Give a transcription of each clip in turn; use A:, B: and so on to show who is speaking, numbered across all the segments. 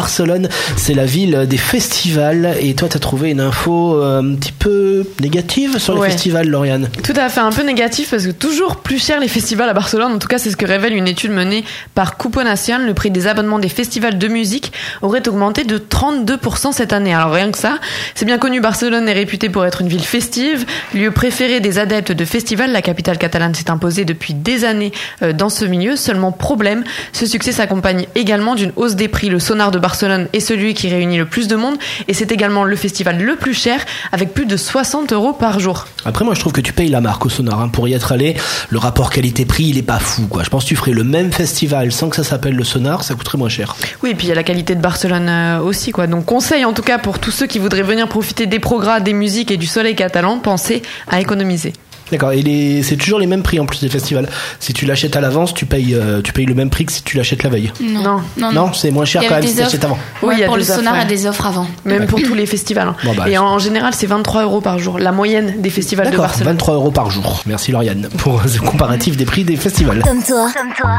A: Barcelone, c'est la ville des festivals et toi tu as trouvé une info euh, un petit peu négative sur les
B: Ouais.
A: festivals Lauriane?
B: Tout à fait un peu négatif parce que toujours plus cher les festivals à Barcelone. En tout cas, c'est ce que révèle une étude menée par Cupo Nacional. Le prix des abonnements des festivals de musique aurait augmenté de 32% cette année. Alors rien que ça, c'est bien connu, Barcelone est réputée pour être une ville festive, lieu préféré des adeptes de festivals. La capitale catalane s'est imposée depuis des années euh, dans ce milieu. Seulement problème, ce succès s'accompagne également d'une hausse des prix. Le sonar de Barcelone est celui qui réunit le plus de monde et c'est également le festival le plus cher avec plus de 60 euros par jour.
A: Après moi je trouve que tu payes la marque au sonar hein. pour y être allé. Le rapport qualité-prix il est pas fou quoi. Je pense que tu ferais le même festival sans que ça s'appelle le sonar, ça coûterait moins cher.
B: Oui, et puis il y a la qualité de Barcelone euh, aussi, quoi. Donc conseil en tout cas pour tous ceux qui voudraient venir profiter des programmes, des musiques et du soleil catalan, pensez à économiser.
A: D'accord, et les... c'est toujours les mêmes prix en plus des festivals. Si tu l'achètes à l'avance, tu payes, euh, tu payes le même prix que si tu l'achètes la veille.
B: Non.
C: Non, non,
A: Non, c'est moins cher quand même si tu achètes
C: offres.
A: avant.
B: Oui,
C: Ouais,
B: il y a
C: pour le sonar, il y a des offres avant.
B: Même pour tous les festivals. hein.
A: Bon, bah,
B: et en général, c'est 23 euros par jour, la moyenne des festivals de
A: D'accord,
B: Barcelone.
A: 23 euros par jour. Merci Lauriane pour ce comparatif des prix des festivals.
D: Comme toi,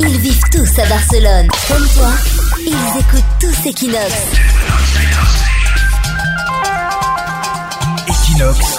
D: ils vivent tous à Barcelone. Comme toi, ils écoutent tous Equinox.
E: Equinox,